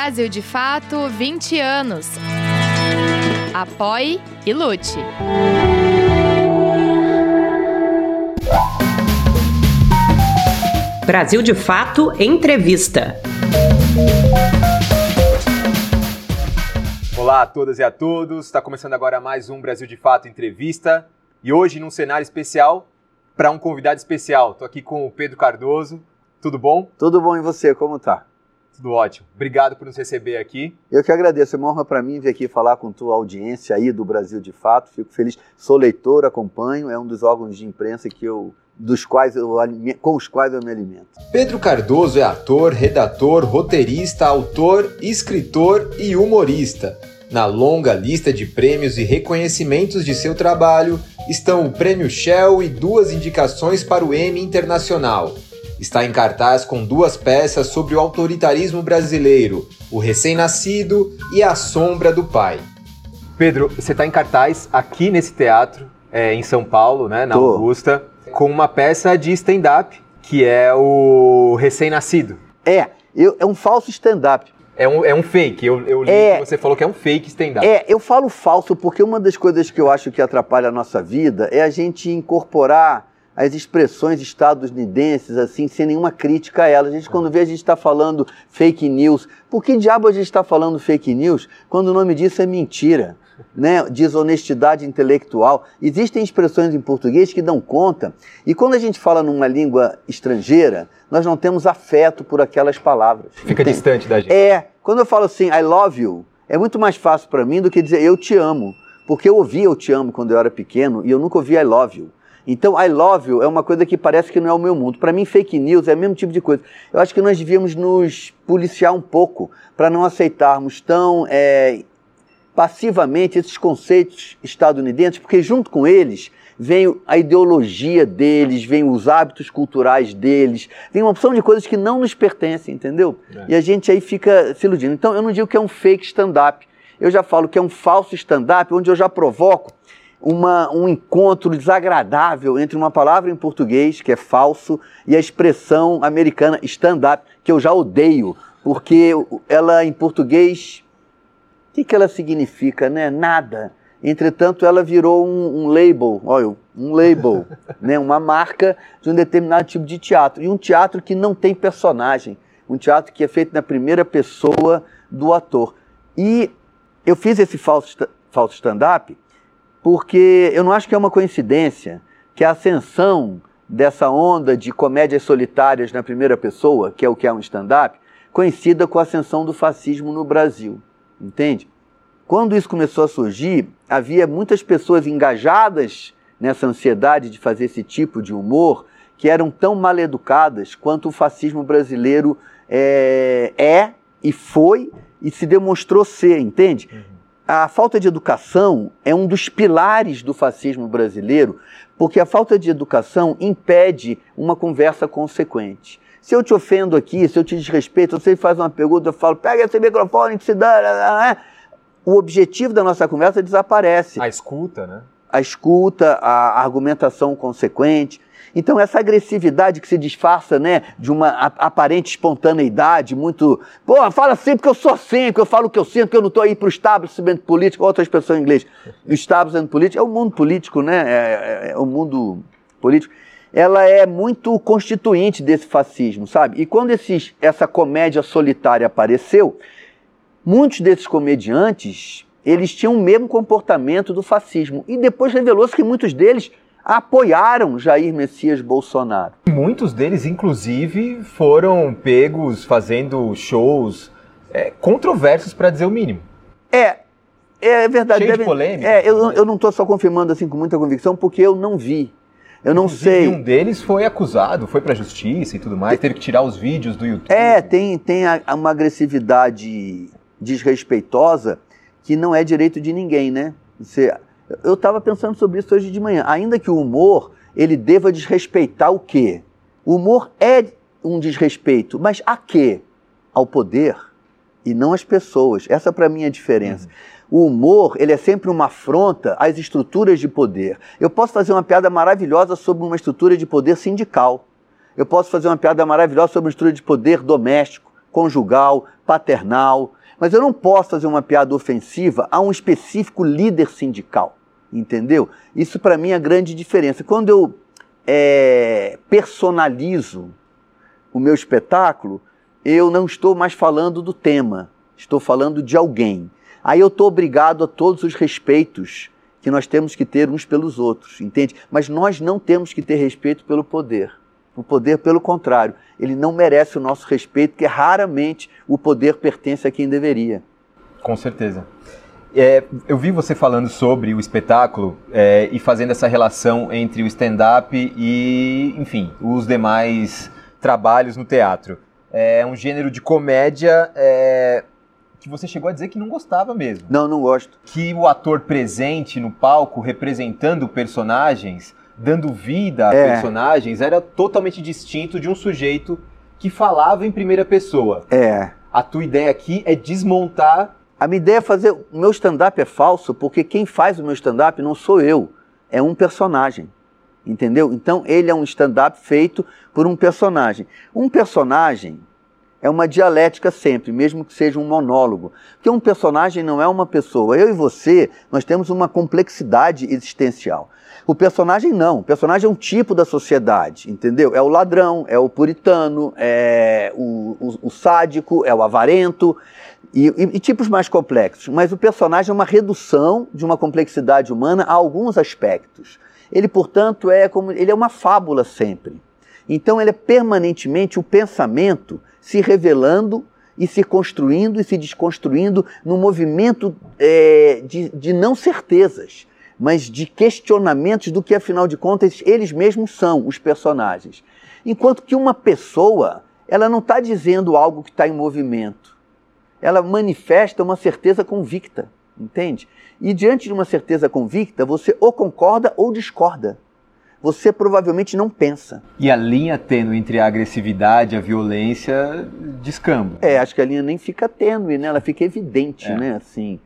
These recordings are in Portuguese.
Brasil de Fato 20 anos. Apoie e lute. Brasil de Fato Entrevista. Olá a todas e a todos. Está começando agora mais um Brasil de Fato Entrevista. E hoje, num cenário especial, para um convidado especial. Estou aqui com o Pedro Cardoso. Tudo bom? Tudo bom e você? Como tá? Tudo ótimo. Obrigado por nos receber aqui. Eu que agradeço. É uma honra para mim vir aqui falar com tua audiência aí do Brasil de Fato. Fico feliz. Sou leitor, acompanho. É um dos órgãos de imprensa que eu dos quais eu, com os quais eu me alimento. Pedro Cardoso é ator, redator, roteirista, autor, escritor e humorista. Na longa lista de prêmios e reconhecimentos de seu trabalho estão o Prêmio Shell e duas indicações para o Emmy Internacional. Está em cartaz com duas peças sobre o autoritarismo brasileiro, O Recém-Nascido e A Sombra do Pai. Pedro, você está em cartaz aqui nesse teatro, é, em São Paulo, né, na Tô. Augusta com uma peça de stand-up, que é o Recém-Nascido. É, eu, é um falso stand-up. É um, é um fake, eu, eu li é, que você falou que é um fake stand-up. É, eu falo falso porque uma das coisas que eu acho que atrapalha a nossa vida é a gente incorporar as expressões estadunidenses, assim, sem nenhuma crítica a elas. A gente, quando vê, a gente está falando fake news. Por que diabo a gente está falando fake news quando o nome disso é mentira? né, desonestidade intelectual. Existem expressões em português que dão conta, e quando a gente fala numa língua estrangeira, nós não temos afeto por aquelas palavras. Fica entende? distante da gente. É, quando eu falo assim, I love you, é muito mais fácil para mim do que dizer eu te amo, porque eu ouvi eu te amo quando eu era pequeno e eu nunca ouvi I love you. Então, I love you é uma coisa que parece que não é o meu mundo. Para mim, fake news é o mesmo tipo de coisa. Eu acho que nós devíamos nos policiar um pouco para não aceitarmos tão é, passivamente esses conceitos estadunidenses, porque junto com eles vem a ideologia deles, vem os hábitos culturais deles, vem uma opção de coisas que não nos pertencem, entendeu? É. E a gente aí fica se iludindo. Então eu não digo que é um fake stand-up, eu já falo que é um falso stand-up, onde eu já provoco uma, um encontro desagradável entre uma palavra em português, que é falso, e a expressão americana stand-up, que eu já odeio, porque ela em português que, que ela significa? Né? Nada. Entretanto, ela virou um, um label, olha, um label, né? uma marca de um determinado tipo de teatro. E um teatro que não tem personagem. Um teatro que é feito na primeira pessoa do ator. E eu fiz esse falso, falso stand-up porque eu não acho que é uma coincidência que a ascensão dessa onda de comédias solitárias na primeira pessoa, que é o que é um stand-up, coincida com a ascensão do fascismo no Brasil entende? Quando isso começou a surgir, havia muitas pessoas engajadas nessa ansiedade de fazer esse tipo de humor que eram tão mal educadas quanto o fascismo brasileiro é, é e foi e se demonstrou ser, entende? Uhum. A falta de educação é um dos pilares do fascismo brasileiro, porque a falta de educação impede uma conversa consequente. Se eu te ofendo aqui, se eu te desrespeito, você faz uma pergunta, eu falo, pega esse microfone que se dá. O objetivo da nossa conversa desaparece. A escuta, né? A escuta, a argumentação consequente. Então, essa agressividade que se disfarça né, de uma aparente espontaneidade, muito. Pô, fala sempre que eu sou assim, que eu falo o que eu sinto, que eu não estou aí para o estabelecimento político, outra expressão em inglês. O estabelecimento político é o mundo político, né? É, é, é o mundo político ela é muito constituinte desse fascismo, sabe? E quando esses, essa comédia solitária apareceu, muitos desses comediantes, eles tinham o mesmo comportamento do fascismo. E depois revelou-se que muitos deles apoiaram Jair Messias Bolsonaro. Muitos deles, inclusive, foram pegos fazendo shows é, controversos, para dizer o mínimo. É, é verdade. Cheio deve, de polêmica. É, eu, eu não estou só confirmando assim com muita convicção, porque eu não vi. Eu não Inclusive, sei. Um deles foi acusado, foi para a justiça e tudo mais, teve que tirar os vídeos do YouTube. É, tem, tem a, uma agressividade desrespeitosa que não é direito de ninguém, né? Você, eu estava pensando sobre isso hoje de manhã. Ainda que o humor ele deva desrespeitar o quê? O humor é um desrespeito, mas a quê? Ao poder e não às pessoas. Essa para mim é a diferença. Uhum. O humor, ele é sempre uma afronta às estruturas de poder. Eu posso fazer uma piada maravilhosa sobre uma estrutura de poder sindical. Eu posso fazer uma piada maravilhosa sobre uma estrutura de poder doméstico. conjugal, paternal, mas eu não posso fazer uma piada ofensiva a um específico líder sindical, entendeu? Isso para mim é a grande diferença. Quando eu é, personalizo o meu espetáculo, eu não estou mais falando do tema, estou falando de alguém. Aí eu estou obrigado a todos os respeitos que nós temos que ter uns pelos outros, entende? Mas nós não temos que ter respeito pelo poder. O poder, pelo contrário, ele não merece o nosso respeito, porque raramente o poder pertence a quem deveria. Com certeza. É, eu vi você falando sobre o espetáculo é, e fazendo essa relação entre o stand-up e, enfim, os demais trabalhos no teatro. É um gênero de comédia é, que você chegou a dizer que não gostava mesmo. Não, não gosto. Que o ator presente no palco, representando personagens, dando vida a é. personagens, era totalmente distinto de um sujeito que falava em primeira pessoa. É. A tua ideia aqui é desmontar. A minha ideia é fazer. O meu stand-up é falso porque quem faz o meu stand-up não sou eu, é um personagem. Entendeu? Então ele é um stand-up feito por um personagem. Um personagem é uma dialética sempre, mesmo que seja um monólogo. Porque um personagem não é uma pessoa. Eu e você, nós temos uma complexidade existencial. O personagem não. O personagem é um tipo da sociedade, entendeu? É o ladrão, é o puritano, é o, o, o sádico, é o avarento e, e, e tipos mais complexos. Mas o personagem é uma redução de uma complexidade humana a alguns aspectos. Ele, portanto, é como ele é uma fábula sempre. Então, ele é permanentemente o pensamento se revelando e se construindo e se desconstruindo num movimento é, de, de não certezas, mas de questionamentos do que, afinal de contas, eles mesmos são, os personagens. Enquanto que uma pessoa, ela não está dizendo algo que está em movimento. Ela manifesta uma certeza convicta, entende? E diante de uma certeza convicta, você ou concorda ou discorda você provavelmente não pensa. E a linha tênue entre a agressividade e a violência descamba. É, acho que a linha nem fica tênue, né? Ela fica evidente, é. né? Assim,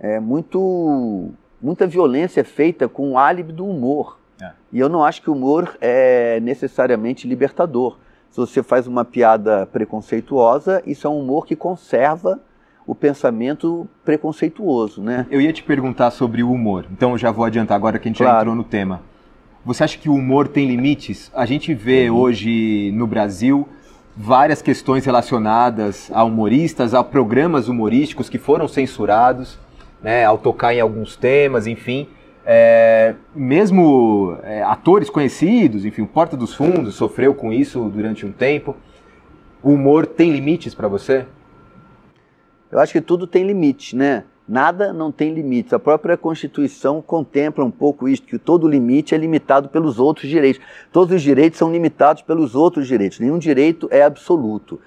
é muito muita violência é feita com o álibi do humor. É. E eu não acho que o humor é necessariamente libertador. Se você faz uma piada preconceituosa, isso é um humor que conserva o pensamento preconceituoso, né? Eu ia te perguntar sobre o humor, então eu já vou adiantar agora que a gente claro. já entrou no tema. Você acha que o humor tem limites? A gente vê uhum. hoje no Brasil várias questões relacionadas a humoristas, a programas humorísticos que foram censurados, né, ao tocar em alguns temas, enfim. É, mesmo é, atores conhecidos, enfim, Porta dos Fundos sofreu com isso durante um tempo. O humor tem limites para você? Eu acho que tudo tem limite, né? Nada não tem limites. A própria Constituição contempla um pouco isso, que todo limite é limitado pelos outros direitos. Todos os direitos são limitados pelos outros direitos. Nenhum direito é absoluto.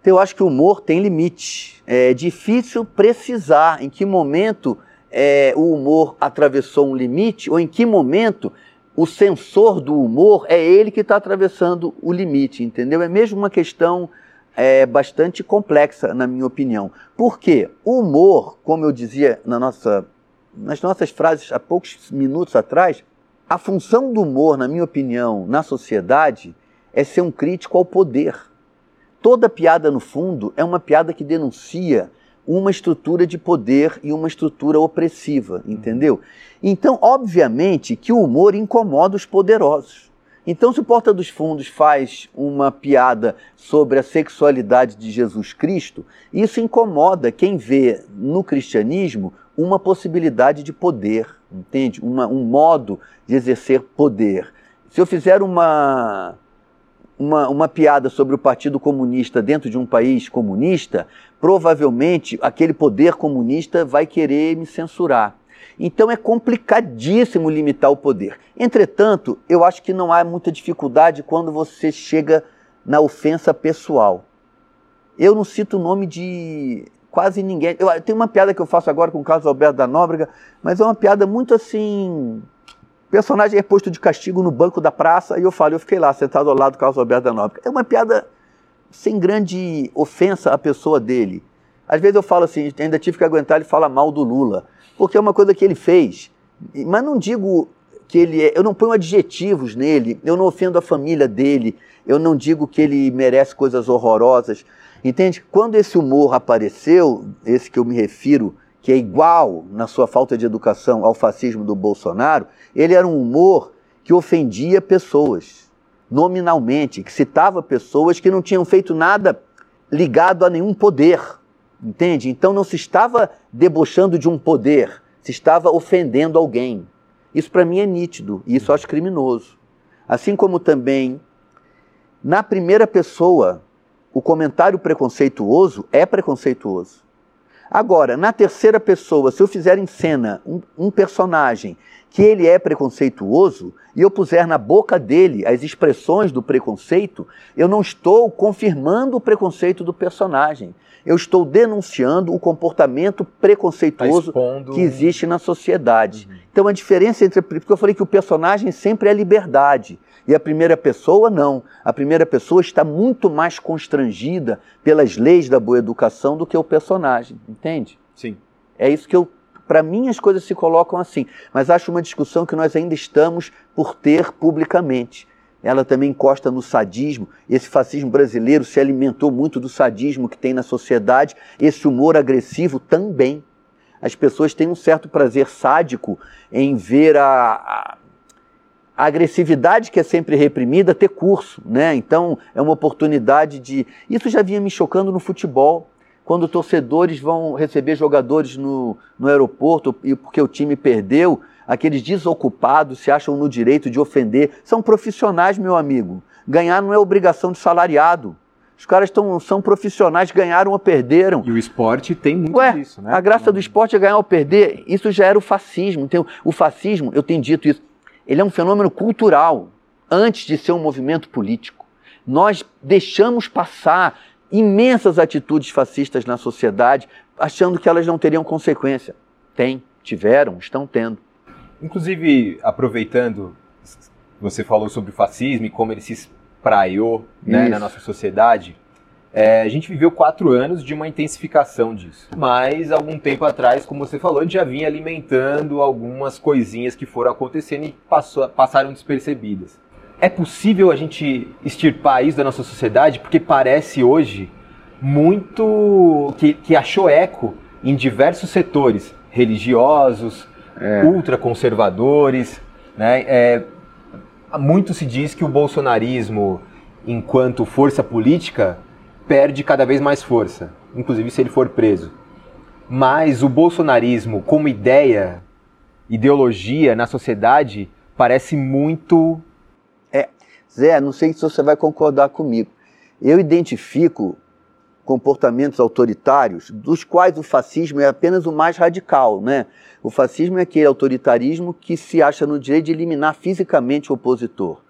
Então, eu acho que o humor tem limite. É difícil precisar em que momento é, o humor atravessou um limite ou em que momento o sensor do humor é ele que está atravessando o limite, entendeu? É mesmo uma questão é bastante complexa, na minha opinião. Porque o humor, como eu dizia na nossa, nas nossas frases há poucos minutos atrás, a função do humor, na minha opinião, na sociedade é ser um crítico ao poder. Toda piada, no fundo, é uma piada que denuncia uma estrutura de poder e uma estrutura opressiva, entendeu? Então, obviamente, que o humor incomoda os poderosos. Então, se o Porta dos Fundos faz uma piada sobre a sexualidade de Jesus Cristo, isso incomoda quem vê no cristianismo uma possibilidade de poder, entende? Uma, um modo de exercer poder. Se eu fizer uma, uma, uma piada sobre o Partido Comunista dentro de um país comunista, provavelmente aquele poder comunista vai querer me censurar. Então é complicadíssimo limitar o poder. Entretanto, eu acho que não há muita dificuldade quando você chega na ofensa pessoal. Eu não cito o nome de quase ninguém. Eu, tem uma piada que eu faço agora com o Carlos Alberto da Nóbrega, mas é uma piada muito assim. O personagem é posto de castigo no banco da praça e eu falo, eu fiquei lá sentado ao lado do Carlos Alberto da Nóbrega. É uma piada sem grande ofensa à pessoa dele. Às vezes eu falo assim, ainda tive que aguentar ele falar mal do Lula porque é uma coisa que ele fez. Mas não digo que ele é. Eu não ponho adjetivos nele, eu não ofendo a família dele, eu não digo que ele merece coisas horrorosas. Entende? Quando esse humor apareceu, esse que eu me refiro, que é igual na sua falta de educação ao fascismo do Bolsonaro, ele era um humor que ofendia pessoas, nominalmente, que citava pessoas que não tinham feito nada ligado a nenhum poder. Entende? Então não se estava debochando de um poder, se estava ofendendo alguém. Isso para mim é nítido e isso acho criminoso. Assim como também, na primeira pessoa, o comentário preconceituoso é preconceituoso. Agora, na terceira pessoa, se eu fizer em cena um, um, personagem que ele é preconceituoso e eu puser na boca dele as expressões do preconceito, eu não estou confirmando o preconceito do personagem. Eu estou denunciando o comportamento preconceituoso tá que existe na sociedade. Uhum. Então a diferença entre. Porque eu falei que o personagem sempre é liberdade. E a primeira pessoa, não. A primeira pessoa está muito mais constrangida pelas leis da boa educação do que o personagem, entende? Sim. É isso que eu. Para mim, as coisas se colocam assim. Mas acho uma discussão que nós ainda estamos por ter publicamente. Ela também encosta no sadismo. Esse fascismo brasileiro se alimentou muito do sadismo que tem na sociedade. Esse humor agressivo também. As pessoas têm um certo prazer sádico em ver a, a a agressividade que é sempre reprimida ter curso, né? Então é uma oportunidade de. Isso já vinha me chocando no futebol, quando torcedores vão receber jogadores no, no aeroporto e porque o time perdeu, aqueles desocupados se acham no direito de ofender. São profissionais, meu amigo. Ganhar não é obrigação de salariado. Os caras tão, são profissionais, ganharam ou perderam. E o esporte tem muito Ué, disso, né? A graça do esporte é ganhar ou perder. Isso já era o fascismo. Então, o fascismo, eu tenho dito isso, ele é um fenômeno cultural antes de ser um movimento político. Nós deixamos passar imensas atitudes fascistas na sociedade, achando que elas não teriam consequência. Tem, tiveram, estão tendo. Inclusive, aproveitando, você falou sobre o fascismo e como ele se espraiou né, na nossa sociedade. É, a gente viveu quatro anos de uma intensificação disso. Mas, algum tempo atrás, como você falou, a gente já vinha alimentando algumas coisinhas que foram acontecendo e passou, passaram despercebidas. É possível a gente extirpar isso da nossa sociedade? Porque parece hoje muito. que, que achou eco em diversos setores religiosos, é. ultraconservadores. Né? É, muito se diz que o bolsonarismo, enquanto força política, perde cada vez mais força, inclusive se ele for preso. Mas o bolsonarismo, como ideia, ideologia na sociedade, parece muito. É, Zé, não sei se você vai concordar comigo. Eu identifico comportamentos autoritários, dos quais o fascismo é apenas o mais radical, né? O fascismo é aquele autoritarismo que se acha no direito de eliminar fisicamente o opositor.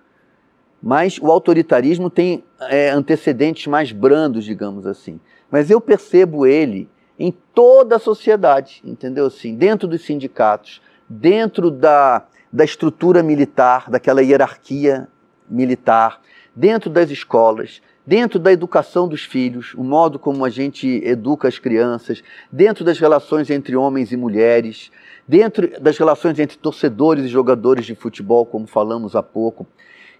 Mas o autoritarismo tem é, antecedentes mais brandos, digamos assim. Mas eu percebo ele em toda a sociedade, entendeu? Assim, dentro dos sindicatos, dentro da, da estrutura militar, daquela hierarquia militar, dentro das escolas, dentro da educação dos filhos, o modo como a gente educa as crianças, dentro das relações entre homens e mulheres, dentro das relações entre torcedores e jogadores de futebol, como falamos há pouco.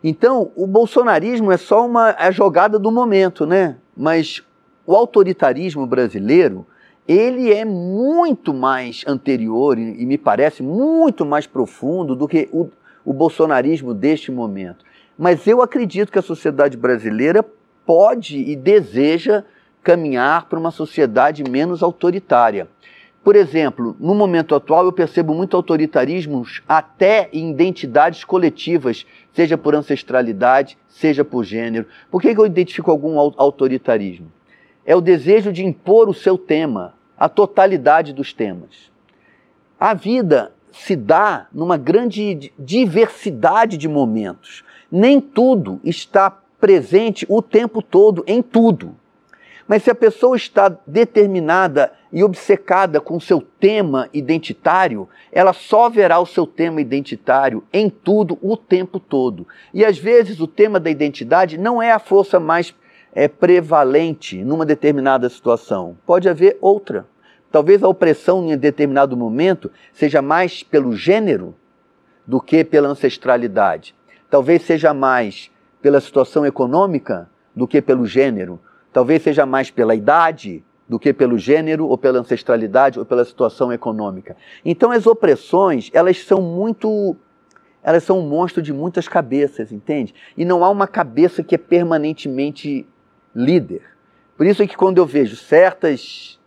Então, o bolsonarismo é só uma é jogada do momento, né? Mas o autoritarismo brasileiro, ele é muito mais anterior e, e me parece muito mais profundo do que o, o bolsonarismo deste momento. Mas eu acredito que a sociedade brasileira pode e deseja caminhar para uma sociedade menos autoritária. Por exemplo, no momento atual eu percebo muito autoritarismos até em identidades coletivas, seja por ancestralidade, seja por gênero. Por que eu identifico algum autoritarismo? É o desejo de impor o seu tema, a totalidade dos temas. A vida se dá numa grande diversidade de momentos. Nem tudo está presente o tempo todo em tudo. Mas se a pessoa está determinada e obcecada com seu tema identitário, ela só verá o seu tema identitário em tudo o tempo todo. E às vezes o tema da identidade não é a força mais é, prevalente numa determinada situação. Pode haver outra. Talvez a opressão em determinado momento seja mais pelo gênero do que pela ancestralidade. Talvez seja mais pela situação econômica do que pelo gênero. Talvez seja mais pela idade do que pelo gênero ou pela ancestralidade ou pela situação econômica. Então as opressões, elas são muito elas são um monstro de muitas cabeças, entende? E não há uma cabeça que é permanentemente líder. Por isso é que quando eu vejo certas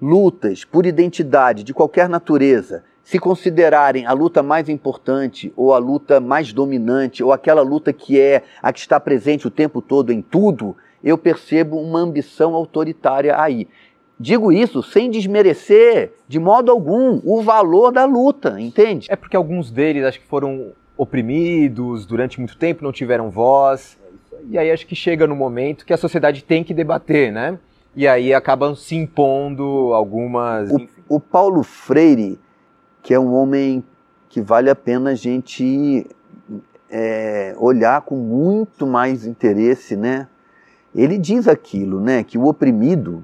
lutas por identidade de qualquer natureza se considerarem a luta mais importante ou a luta mais dominante ou aquela luta que é a que está presente o tempo todo em tudo, eu percebo uma ambição autoritária aí. Digo isso sem desmerecer de modo algum o valor da luta, entende? É porque alguns deles acho que foram oprimidos durante muito tempo, não tiveram voz. E aí acho que chega no momento que a sociedade tem que debater, né? E aí acabam se impondo algumas. O, o Paulo Freire, que é um homem que vale a pena a gente é, olhar com muito mais interesse, né? Ele diz aquilo, né? Que o oprimido,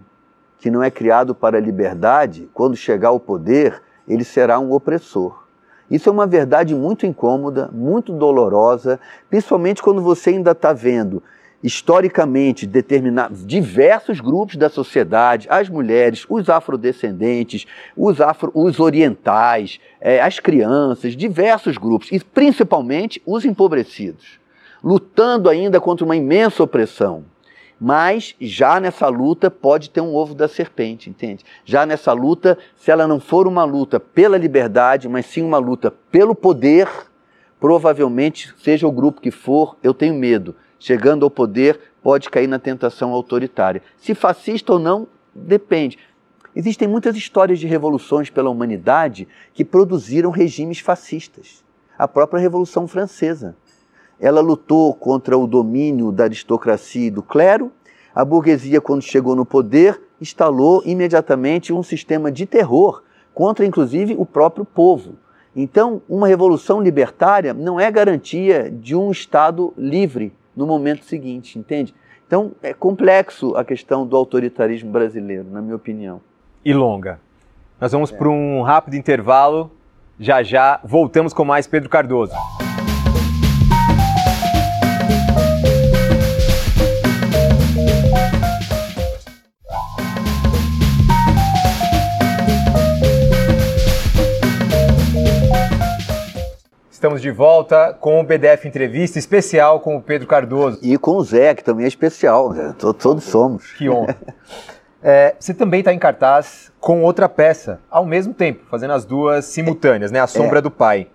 que não é criado para a liberdade, quando chegar ao poder, ele será um opressor. Isso é uma verdade muito incômoda, muito dolorosa, principalmente quando você ainda está vendo historicamente determinados diversos grupos da sociedade, as mulheres, os afrodescendentes, os, afro, os orientais, é, as crianças, diversos grupos, e principalmente os empobrecidos, lutando ainda contra uma imensa opressão. Mas já nessa luta pode ter um ovo da serpente, entende? Já nessa luta, se ela não for uma luta pela liberdade, mas sim uma luta pelo poder, provavelmente, seja o grupo que for, eu tenho medo. Chegando ao poder, pode cair na tentação autoritária. Se fascista ou não, depende. Existem muitas histórias de revoluções pela humanidade que produziram regimes fascistas. A própria Revolução Francesa ela lutou contra o domínio da aristocracia e do clero. A burguesia, quando chegou no poder, instalou imediatamente um sistema de terror contra, inclusive, o próprio povo. Então, uma revolução libertária não é garantia de um Estado livre no momento seguinte, entende? Então, é complexo a questão do autoritarismo brasileiro, na minha opinião. E longa. Nós vamos é. para um rápido intervalo. Já já voltamos com mais Pedro Cardoso. Estamos de volta com o BDF Entrevista especial com o Pedro Cardoso. E com o Zé, que também é especial, né? todos somos. Que honra. É, você também está em cartaz com outra peça, ao mesmo tempo, fazendo as duas simultâneas, né? A Sombra é. do Pai.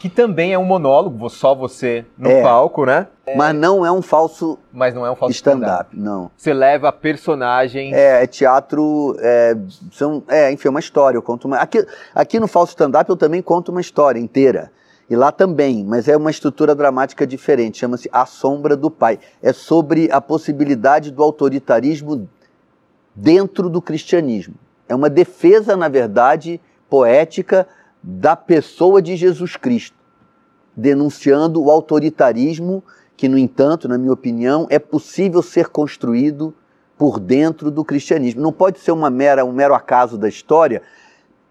Que também é um monólogo, só você no é. palco, né? Mas não é um falso Mas não é um falso stand-up, stand não. Você leva personagens... É, é teatro, é, são, é, enfim, é uma história. Eu conto uma... aqui, aqui no falso stand-up eu também conto uma história inteira. E lá também, mas é uma estrutura dramática diferente, chama-se A Sombra do Pai. É sobre a possibilidade do autoritarismo dentro do cristianismo. É uma defesa, na verdade, poética da pessoa de Jesus Cristo, denunciando o autoritarismo que, no entanto, na minha opinião, é possível ser construído por dentro do cristianismo. Não pode ser uma mera, um mero acaso da história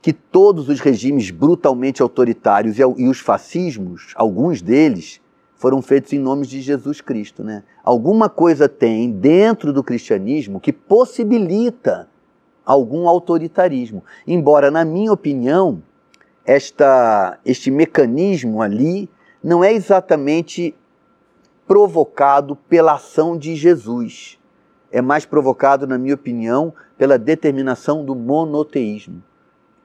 que todos os regimes brutalmente autoritários e os fascismos, alguns deles, foram feitos em nome de Jesus Cristo. Né? Alguma coisa tem dentro do cristianismo que possibilita algum autoritarismo. Embora, na minha opinião, esta, este mecanismo ali não é exatamente provocado pela ação de Jesus. É mais provocado, na minha opinião, pela determinação do monoteísmo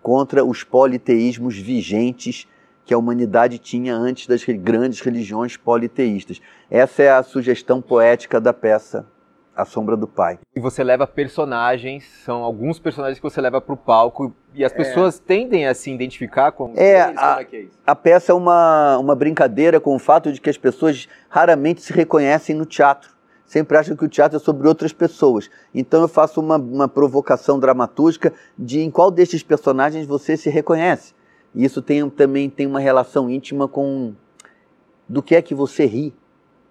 contra os politeísmos vigentes que a humanidade tinha antes das grandes religiões politeístas. Essa é a sugestão poética da peça A Sombra do Pai. E você leva personagens, são alguns personagens que você leva para o palco e as é. pessoas é. tendem a se identificar com é, eles, a, é é a peça é uma, uma brincadeira com o fato de que as pessoas raramente se reconhecem no teatro sempre acham que o teatro é sobre outras pessoas. Então eu faço uma, uma provocação dramatúrgica de em qual destes personagens você se reconhece. E isso tem, também tem uma relação íntima com do que é que você ri.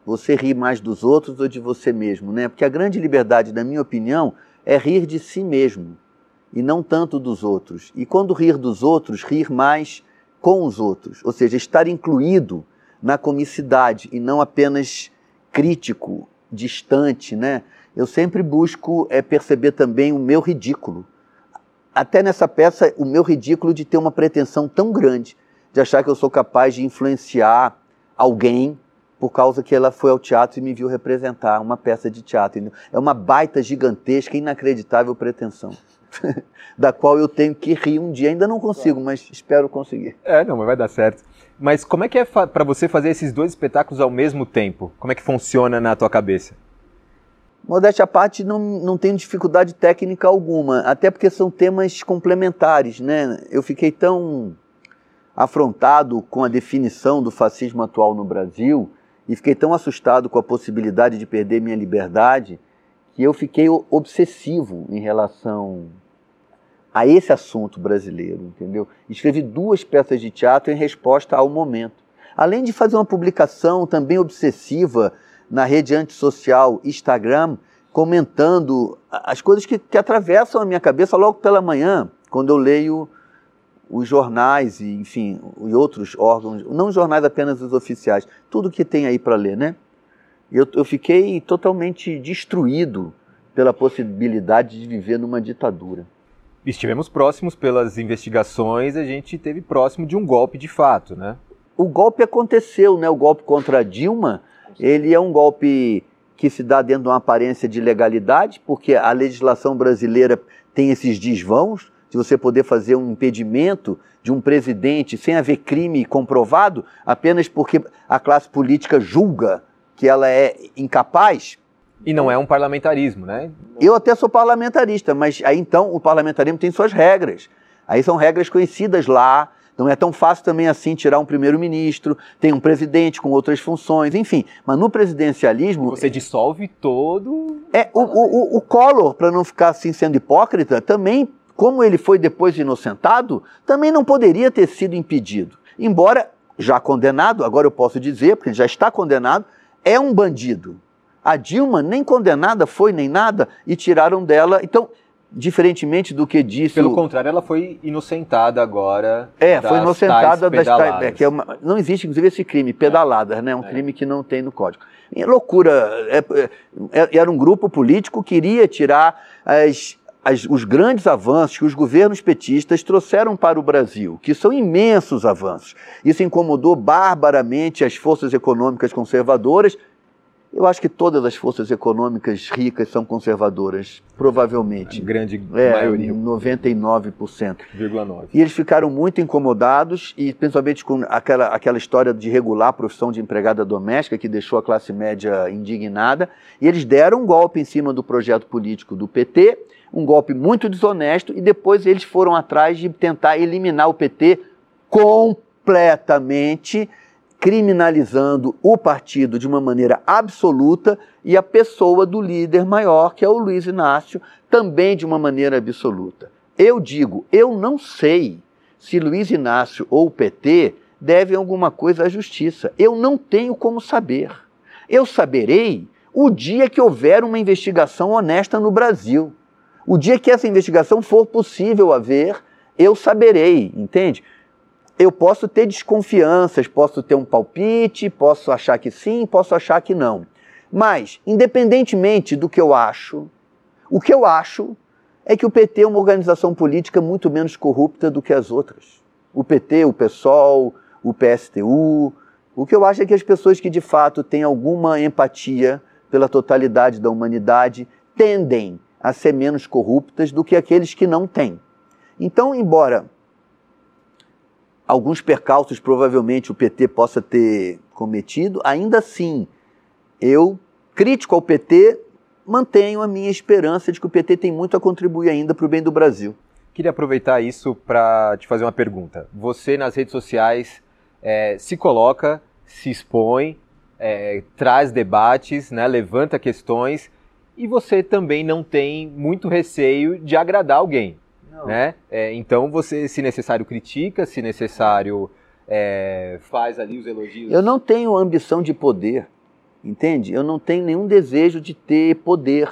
Você ri mais dos outros ou de você mesmo, né? Porque a grande liberdade, na minha opinião, é rir de si mesmo e não tanto dos outros. E quando rir dos outros, rir mais com os outros, ou seja, estar incluído na comicidade e não apenas crítico, distante, né? Eu sempre busco é, perceber também o meu ridículo. Até nessa peça, o meu ridículo de ter uma pretensão tão grande, de achar que eu sou capaz de influenciar alguém por causa que ela foi ao teatro e me viu representar uma peça de teatro. É uma baita, gigantesca, inacreditável pretensão. da qual eu tenho que rir um dia. Ainda não consigo, mas espero conseguir. É, não, mas vai dar certo. Mas como é que é para você fazer esses dois espetáculos ao mesmo tempo? Como é que funciona na tua cabeça? Modéstia à parte, não, não tenho dificuldade técnica alguma, até porque são temas complementares, né? Eu fiquei tão afrontado com a definição do fascismo atual no Brasil e fiquei tão assustado com a possibilidade de perder minha liberdade que eu fiquei obsessivo em relação a esse assunto brasileiro, entendeu? Escrevi duas peças de teatro em resposta ao momento. Além de fazer uma publicação também obsessiva na rede antissocial Instagram, comentando as coisas que, que atravessam a minha cabeça logo pela manhã, quando eu leio os jornais e, enfim, e outros órgãos, não jornais apenas os oficiais, tudo que tem aí para ler, né? Eu, eu fiquei totalmente destruído pela possibilidade de viver numa ditadura. Estivemos próximos pelas investigações, a gente esteve próximo de um golpe de fato, né? O golpe aconteceu, né? O golpe contra Dilma ele é um golpe que se dá dentro de uma aparência de legalidade, porque a legislação brasileira tem esses desvãos de você poder fazer um impedimento de um presidente sem haver crime comprovado, apenas porque a classe política julga que ela é incapaz. E não é um parlamentarismo, né? Eu até sou parlamentarista, mas aí então o parlamentarismo tem suas regras. Aí são regras conhecidas lá, não é tão fácil também assim tirar um primeiro-ministro, tem um presidente com outras funções, enfim. Mas no presidencialismo. Você dissolve todo. É, o, o, o Collor, para não ficar assim sendo hipócrita, também, como ele foi depois inocentado, também não poderia ter sido impedido. Embora já condenado, agora eu posso dizer, porque ele já está condenado, é um bandido. A Dilma nem condenada foi nem nada e tiraram dela. Então, diferentemente do que disse. Pelo o... contrário, ela foi inocentada agora. É, foi inocentada das tais, é, que é uma, não existe, inclusive, esse crime, pedaladas, né? Um é. crime que não tem no código. E loucura. É, é, é, era um grupo político que queria tirar as, as, os grandes avanços que os governos petistas trouxeram para o Brasil, que são imensos avanços. Isso incomodou barbaramente as forças econômicas conservadoras eu acho que todas as forças econômicas ricas são conservadoras, provavelmente. A grande é, maioria. 99%. E eles ficaram muito incomodados, e principalmente com aquela, aquela história de regular a profissão de empregada doméstica, que deixou a classe média indignada, e eles deram um golpe em cima do projeto político do PT, um golpe muito desonesto, e depois eles foram atrás de tentar eliminar o PT completamente criminalizando o partido de uma maneira absoluta e a pessoa do líder maior, que é o Luiz Inácio, também de uma maneira absoluta. Eu digo, eu não sei se Luiz Inácio ou o PT devem alguma coisa à justiça. Eu não tenho como saber. Eu saberei o dia que houver uma investigação honesta no Brasil. O dia que essa investigação for possível haver, eu saberei, entende? Eu posso ter desconfianças, posso ter um palpite, posso achar que sim, posso achar que não. Mas, independentemente do que eu acho, o que eu acho é que o PT é uma organização política muito menos corrupta do que as outras. O PT, o PSOL, o PSTU. O que eu acho é que as pessoas que de fato têm alguma empatia pela totalidade da humanidade tendem a ser menos corruptas do que aqueles que não têm. Então, embora alguns percalços provavelmente o PT possa ter cometido, ainda assim, eu, crítico ao PT, mantenho a minha esperança de que o PT tem muito a contribuir ainda para o bem do Brasil. Queria aproveitar isso para te fazer uma pergunta. Você nas redes sociais é, se coloca, se expõe, é, traz debates, né, levanta questões e você também não tem muito receio de agradar alguém. Né? É, então você, se necessário, critica, se necessário, é, faz ali os elogios. Eu não tenho ambição de poder, entende? Eu não tenho nenhum desejo de ter poder,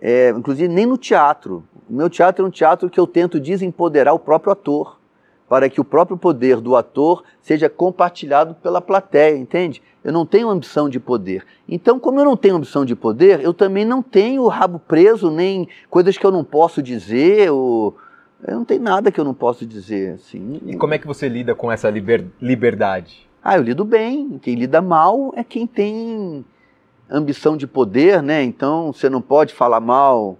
é, inclusive nem no teatro. O meu teatro é um teatro que eu tento desempoderar o próprio ator. para que o próprio poder do ator seja compartilhado pela plateia, entende? Eu não tenho ambição de poder. Então, como eu não tenho ambição de poder, eu também não tenho o rabo preso, nem coisas que eu não posso dizer, ou... eu não tenho nada que eu não posso dizer. Assim. E como é que você lida com essa liber... liberdade? Ah, eu lido bem. Quem lida mal é quem tem ambição de poder, né? Então, você não pode falar mal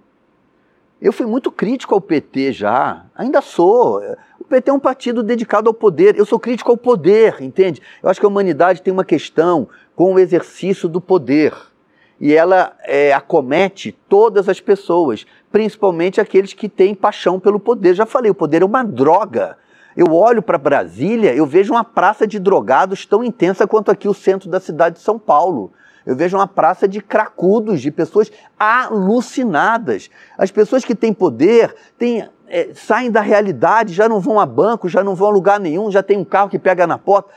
eu fui muito crítico ao PT já, ainda sou. O PT é um partido dedicado ao poder. Eu sou crítico ao poder, entende? Eu acho que a humanidade tem uma questão com o exercício do poder. E ela é, acomete todas as pessoas, principalmente aqueles que têm paixão pelo poder. Já falei, o poder é uma droga. Eu olho para Brasília, eu vejo uma praça de drogados tão intensa quanto aqui o centro da cidade de São Paulo. Eu vejo uma praça de cracudos, de pessoas alucinadas. As pessoas que têm poder têm, é, saem da realidade, já não vão a banco, já não vão a lugar nenhum, já tem um carro que pega na porta.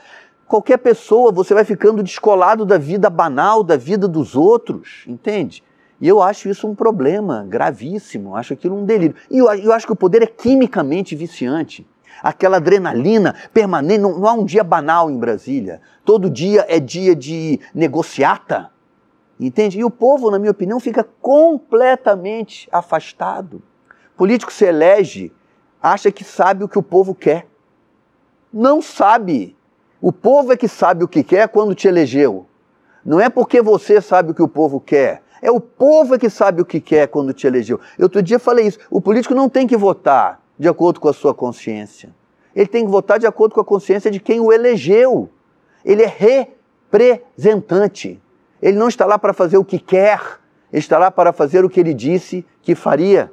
Qualquer pessoa, você vai ficando descolado da vida banal, da vida dos outros, entende? E eu acho isso um problema gravíssimo, acho aquilo um delírio. E eu, eu acho que o poder é quimicamente viciante aquela adrenalina permanente. Não, não, há um dia banal em Brasília. Todo dia é dia de negociata. Entende? E o povo, na minha opinião, fica completamente afastado. O político se elege, acha que sabe o que o povo quer. Não sabe. O povo é que sabe o que quer quando te elegeu. Não é porque você sabe o que o povo quer. É o povo é que sabe o que quer quando te elegeu. Eu outro dia falei isso. O político não tem que votar de acordo com a sua consciência. Ele tem que votar de acordo com a consciência de quem o elegeu. Ele é representante. Ele não está lá para fazer o que quer, ele está lá para fazer o que ele disse que faria.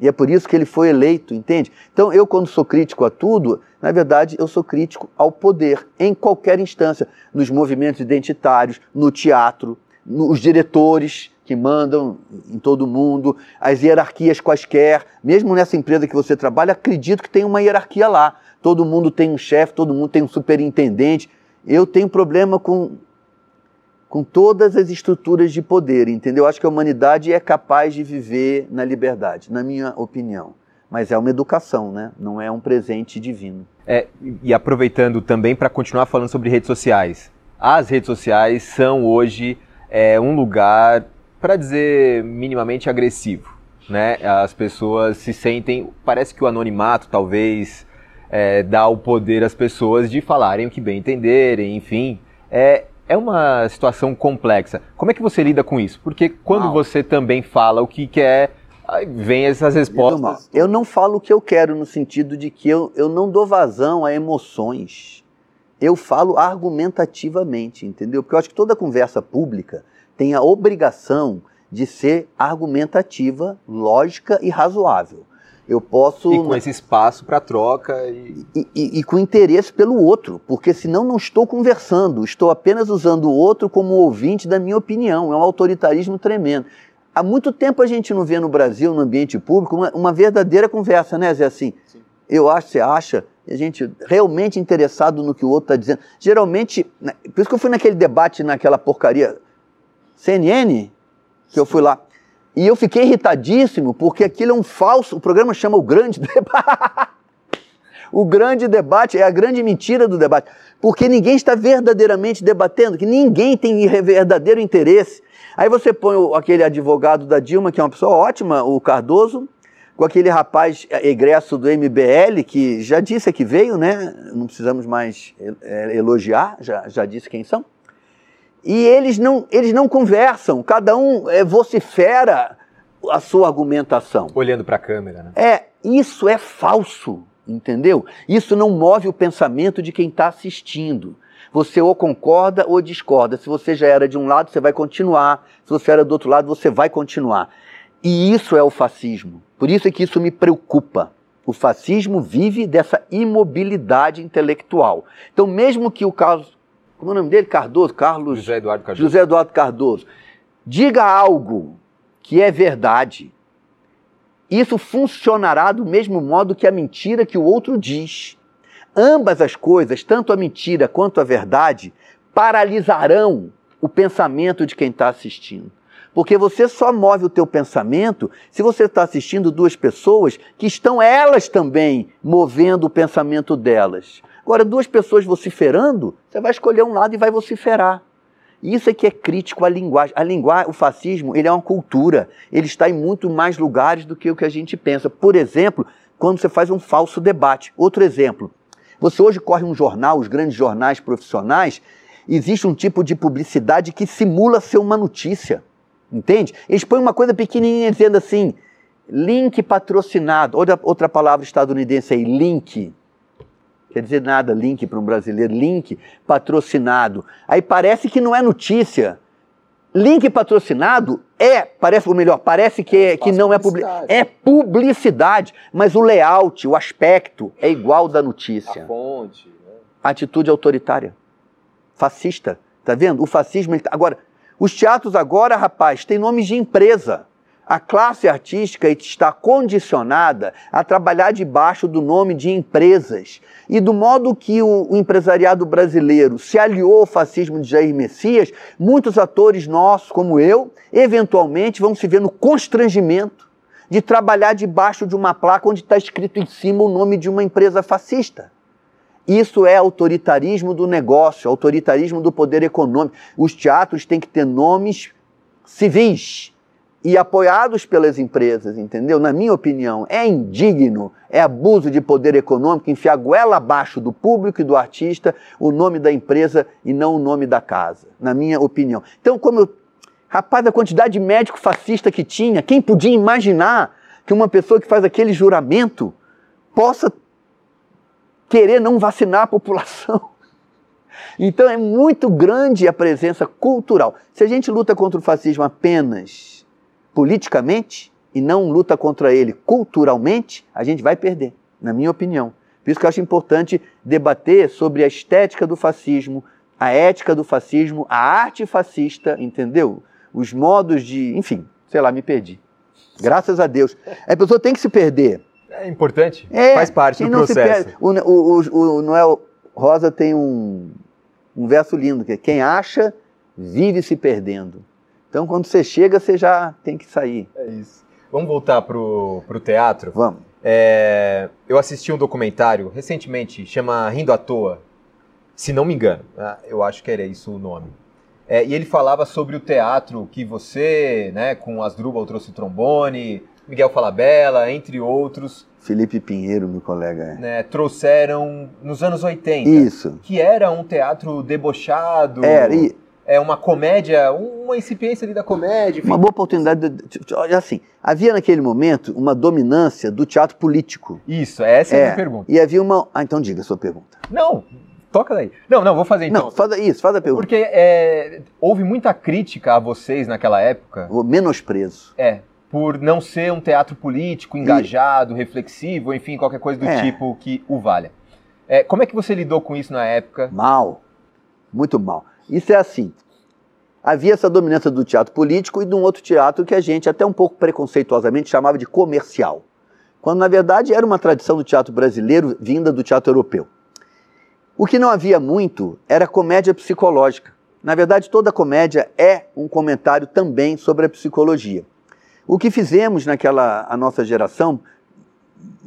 E é por isso que ele foi eleito, entende? Então, eu, quando sou crítico a tudo, na verdade, eu sou crítico ao poder, em qualquer instância, nos movimentos identitários, no teatro, nos diretores, que mandam em todo mundo, as hierarquias quaisquer. Mesmo nessa empresa que você trabalha, acredito que tem uma hierarquia lá. Todo mundo tem um chefe, todo mundo tem um superintendente. Eu tenho problema com, com todas as estruturas de poder, entendeu? Eu acho que a humanidade é capaz de viver na liberdade, na minha opinião. Mas é uma educação, né? Não é um presente divino. É, e aproveitando também para continuar falando sobre redes sociais. As redes sociais são hoje é, um lugar para dizer minimamente agressivo. Né? As pessoas se sentem, parece que o anonimato talvez é, dá o poder às pessoas de falarem o que bem entenderem, enfim. É, é uma situação complexa. Como é que você lida com isso? Porque quando Mal. você também fala o que quer, vem essas respostas. Eu não falo o que eu quero no sentido de que eu, eu não dou vazão a emoções. Eu falo argumentativamente, entendeu? Porque eu acho que toda conversa pública tem a obrigação de ser argumentativa, lógica e razoável. Eu posso. E com esse espaço para troca. E... E, e, e... com interesse pelo outro, porque senão não estou conversando, estou apenas usando o outro como ouvinte da minha opinião. É um autoritarismo tremendo. Há muito tempo a gente não vê no Brasil, no ambiente público, uma, uma verdadeira conversa, né, Zé? Assim, Sim. eu acho, você acha, a gente realmente interessado no que o outro está dizendo. Geralmente, né, por isso que eu fui naquele debate, naquela porcaria CNN, que eu fui lá. E eu fiquei irritadíssimo, porque aquilo é um falso. O programa chama O Grande Debate. o grande debate é a grande mentira do debate. Porque ninguém está verdadeiramente debatendo, que ninguém tem verdadeiro interesse. Aí você põe aquele advogado da Dilma, que é uma pessoa ótima, o Cardoso, com aquele rapaz egresso do MBL, que já disse que veio, né? Não precisamos mais é, elogiar, já, já disse quem são e eles não, eles não conversam, cada um é, vocifera a sua argumentação. Olhando para a câmera, né? É, isso é falso, entendeu? Isso não move o pensamento de quem está assistindo. Você ou concorda ou discorda. Se você já era de um lado, você vai continuar. Se você era do outro lado, você vai continuar. E isso é o fascismo. Por isso é que isso me preocupa. O fascismo vive dessa imobilidade intelectual. Então, mesmo que o caso como é o nome dele? Cardoso, Carlos. José Eduardo Cardoso. José Eduardo Cardoso. Diga algo que é verdade. Isso funcionará do mesmo modo que a mentira que o outro diz. Ambas as coisas, tanto a mentira quanto a verdade, paralisarão o pensamento de quem está assistindo. Porque você só move o teu pensamento se você está assistindo duas pessoas que estão elas também movendo o pensamento delas. Agora, duas pessoas vociferando, você vai escolher um lado e vai vociferar. Isso é que é crítico à linguagem. A linguagem, o fascismo, ele é uma cultura. Ele está em muito mais lugares do que o que a gente pensa. Por exemplo, quando você faz um falso debate. Outro exemplo. Você hoje corre um jornal, os grandes jornais profissionais, existe um tipo de publicidade que simula ser uma notícia. Entende? Eles põem uma coisa pequenininha dizendo assim, link patrocinado. Outra, outra palavra estadunidense aí, link quer dizer nada, link para um brasileiro, link patrocinado. Aí parece que não é notícia. Link patrocinado é, parece, ou melhor, parece que, é, que não é publicidade. É publicidade, mas o layout, o aspecto é igual da notícia. A fonte. Né? Atitude autoritária, fascista. Tá vendo? O fascismo. Tá... Agora, os teatros agora, rapaz, têm nomes de empresa. A classe artística está condicionada a trabalhar debaixo do nome de empresas. E do modo que o, empresariado brasileiro se aliou ao fascismo de Jair Messias, muitos atores nossos, como eu, eventualmente vão se ver no constrangimento de trabalhar debaixo de uma placa onde está escrito em cima o nome de uma empresa fascista. Isso é autoritarismo do negócio, autoritarismo do poder econômico. Os teatros têm que ter nomes civis e apoiados pelas empresas, entendeu? Na minha opinião, é indigno, é abuso de poder econômico enfiar goela abaixo do público e do artista o nome da empresa e não o nome da casa, na minha opinião. Então, como eu. Rapaz, a quantidade de médico fascista que tinha, quem podia imaginar que uma pessoa que faz aquele juramento possa querer não vacinar a população? Então é muito grande a presença cultural. Se a gente luta contra o fascismo apenas politicamente e não luta contra ele culturalmente, a gente vai perder, na minha opinião. Por isso que eu acho importante debater sobre a estética do fascismo, a ética do fascismo, a arte fascista, entendeu? Os modos de. Enfim, sei lá, me perdi. Graças a Deus. A pessoa tem que se perder. É importante, é, faz parte do processo. O, o, o, o, Noel Rosa tem um, um verso lindo, que é quem acha, vive se perdendo. Então, quando você chega, você já tem que sair. É isso. Vamos voltar pro, pro teatro? Vamos. É, eu assisti um documentário recentemente, chama Rindo à Toa, se não me engano. Né? Eu acho que era isso o nome. É, e ele falava sobre o teatro que você, né, com Asdrubal trouxe o trombone, Miguel Falabella, entre outros. Felipe Pinheiro, meu colega. É. Né, trouxeram nos anos 80. Isso. Que era um teatro debochado. Era, e é uma comédia, uma incipiência ali da comédia. Enfim. Uma boa oportunidade. De, assim, havia naquele momento uma dominância do teatro político. Isso, essa é, é a minha pergunta. E havia uma. Ah, então diga a sua pergunta. Não, toca daí. Não, não, vou fazer então. Não, faz isso, faz a pergunta. Porque é, houve muita crítica a vocês naquela época. O menosprezo. É, por não ser um teatro político, engajado, reflexivo, enfim, qualquer coisa do é. tipo que o valha. É, como é que você lidou com isso na época? Mal, muito mal. Isso é assim. Havia essa dominância do teatro político e de um outro teatro que a gente, até um pouco preconceituosamente, chamava de comercial. Quando, na verdade, era uma tradição do teatro brasileiro vinda do teatro europeu. O que não havia muito era comédia psicológica. Na verdade, toda comédia é um comentário também sobre a psicologia. O que fizemos naquela a nossa geração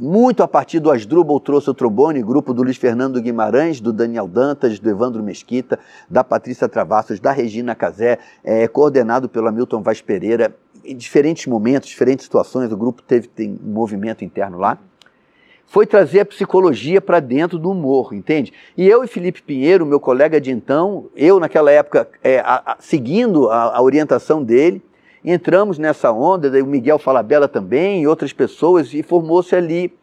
muito a partir do Asdrubal trouxe o trombone, grupo do Luiz Fernando Guimarães, do Daniel Dantas, do Evandro Mesquita, da Patrícia Travassos, da Regina Casé, é, coordenado pelo Hamilton Vaz Pereira. Em diferentes momentos, diferentes situações, o grupo teve tem um movimento interno lá. Foi trazer a psicologia para dentro do humor, entende? E eu e Felipe Pinheiro, meu colega de então, eu naquela época, é, a, a, seguindo a, a orientação dele, entramos nessa onda, o Miguel Falabella também e outras pessoas, e formou-se ali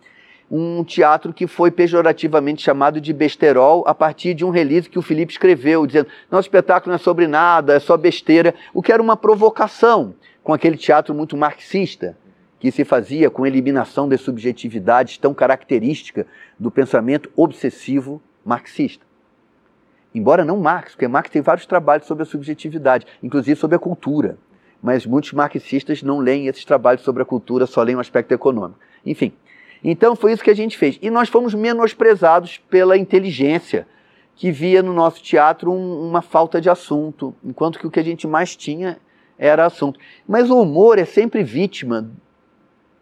um teatro que foi pejorativamente chamado de besterol a partir de um release que o Felipe escreveu, dizendo: nosso espetáculo não é sobre nada, é só besteira, o que era uma provocação com aquele teatro muito marxista que se fazia com eliminação das subjetividades tão característica do pensamento obsessivo marxista. Embora não Marx, porque Marx tem vários trabalhos sobre a subjetividade, inclusive sobre a cultura mas muitos marxistas não leem esses trabalhos sobre a cultura, só leem o aspecto econômico. Enfim, então foi isso que a gente fez. E nós fomos menosprezados pela inteligência, que via no nosso teatro um, uma falta de assunto, enquanto que o que a gente mais tinha era assunto. Mas o humor é sempre vítima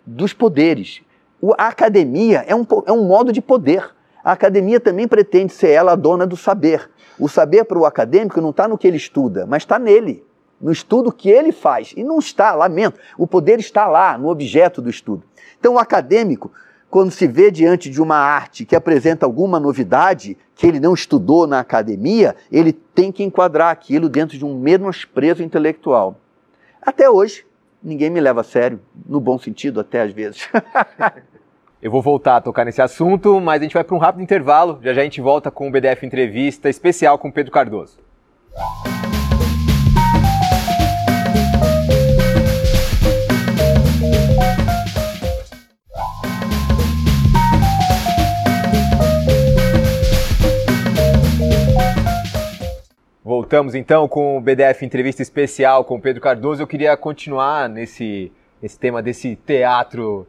dos poderes. O, a academia é um, é um modo de poder. A academia também pretende ser ela a dona do saber. O saber para o acadêmico não está no que ele estuda, mas está nele, no estudo que ele faz. E não está, lamento, o poder está lá, no objeto do estudo. Então, o acadêmico, quando se vê diante de uma arte que apresenta alguma novidade que ele não estudou na academia, ele tem que enquadrar aquilo dentro de um menosprezo intelectual. Até hoje, ninguém me leva a sério, no bom sentido até às vezes. Eu vou voltar a tocar nesse assunto, mas a gente vai para um rápido intervalo. Já já a gente volta com o BDF Entrevista especial com Pedro Cardoso. Voltamos então com o BDF Entrevista Especial com Pedro Cardoso. Eu queria continuar nesse esse tema desse teatro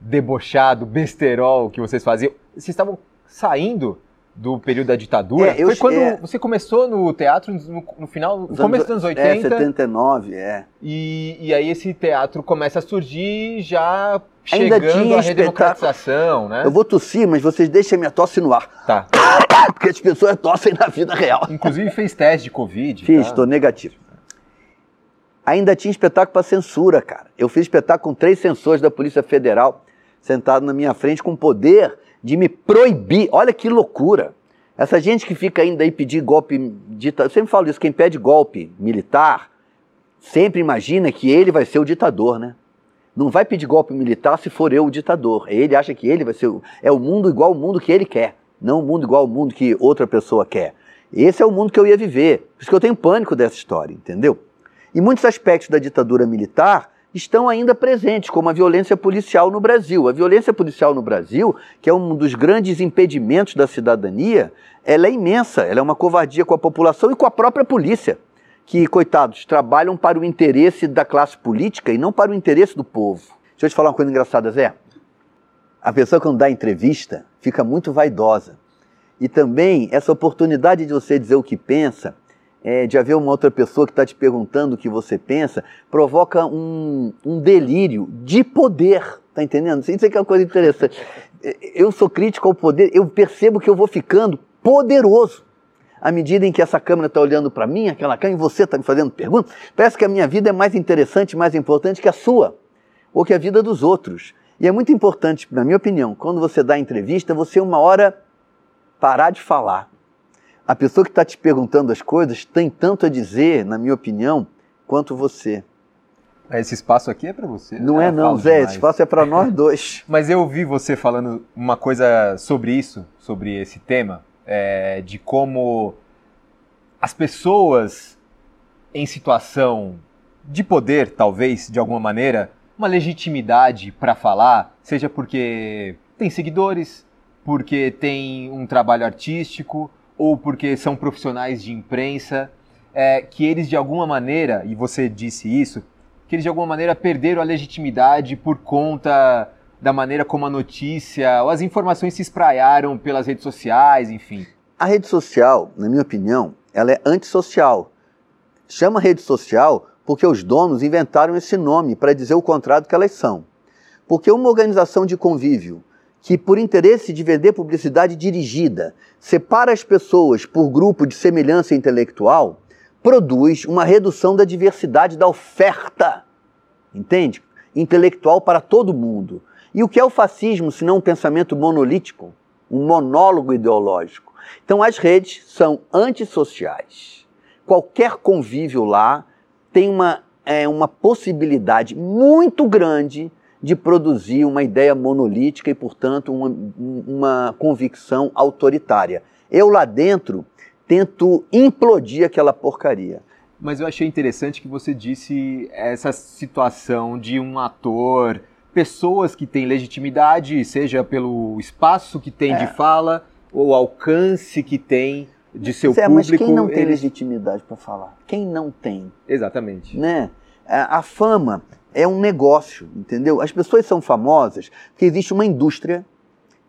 debochado, besterol que vocês faziam. Vocês estavam saindo do período da ditadura? É, eu Foi quando é. você começou no teatro no, no final, no começo dos anos 80. É, 79, é. E, e aí esse teatro começa a surgir já Ainda tinha espetáculo. redemocratização, né? Eu vou tossir, mas vocês deixem a minha tosse no ar. Tá. Porque as pessoas tossem na vida real. Inclusive fez teste de Covid. Fiz, tá? estou negativo. Ainda tinha espetáculo para censura, cara. Eu fiz espetáculo com três censores da Polícia Federal sentados na minha frente com poder de me proibir. Olha que loucura. Essa gente que fica ainda aí pedir golpe ditador. Eu sempre falo isso, quem pede golpe militar sempre imagina que ele vai ser o ditador, né? Não vai pedir golpe militar se for eu o ditador. Ele acha que ele vai ser. o- É o mundo igual ao mundo que ele quer, não o mundo igual ao mundo que outra pessoa quer. Esse é o mundo que eu ia viver. Por isso que eu tenho pânico dessa história, entendeu? E muitos aspectos da ditadura militar estão ainda presentes, como a violência policial no Brasil. A violência policial no Brasil, que é um dos grandes impedimentos da cidadania, ela é imensa, ela é uma covardia com a população e com a própria polícia, que, coitados, trabalham para o interesse da classe política e não para o interesse do povo. Deixa eu te falar uma coisa engraçada, Zé. A pessoa, quando dá entrevista, fica muito vaidosa. E também, essa oportunidade de você dizer o que pensa, é, de haver uma outra pessoa que está te perguntando o que você pensa, provoca um, um delírio de poder. Tá entendendo? Isso é que é uma coisa interessante. Eu sou crítico ao poder, eu percebo que eu vou ficando poderoso. À medida em que essa câmera está olhando para mim, aquela câmera, e você está me fazendo perguntas, parece que a minha vida é mais interessante, mais importante que a sua, ou que a vida dos outros. E é muito importante, na minha opinião, quando você dá entrevista, você uma hora parar de falar. A pessoa que está te perguntando as coisas tem tanto a dizer, na minha opinião, quanto você. Esse espaço aqui é para você. Não é Eu não, Zé, demais. esse espaço é para nós dois. Mas eu ouvi você falando uma coisa sobre isso, sobre esse tema, é, de como as pessoas em situação de poder, talvez, de alguma maneira, uma legitimidade para falar, seja porque tem seguidores, porque tem um trabalho artístico, ou porque são profissionais de imprensa, é, que eles de alguma maneira, e você disse isso, que eles de alguma maneira perderam a legitimidade por conta da maneira como a notícia ou as informações se espraiaram pelas redes sociais, enfim. A rede social, na minha opinião, ela é antissocial. Chama rede social porque os donos inventaram esse nome para dizer o contrário que elas são. Porque uma organização de convívio que, por interesse de vender publicidade dirigida, separa as pessoas por grupo de semelhança intelectual, produz uma redução da diversidade da oferta, entende? Intelectual para todo mundo. E o que é o fascismo se não um pensamento monolítico, um monólogo ideológico? Então as redes são antissociais. Qualquer convívio lá tem uma, é, uma possibilidade muito grande de produzir uma ideia monolítica e, portanto, uma, uma convicção autoritária. Eu lá dentro tento implodir aquela porcaria. Mas eu achei interessante que você disse essa situação de um ator, pessoas que têm legitimidade, seja pelo espaço que tem É. de fala ou alcance que tem de seu Zé, público. mas quem não tem legitimidade para falar? Quem não tem? Exatamente. né? A, a fama é um negócio, entendeu? As pessoas são famosas porque existe uma indústria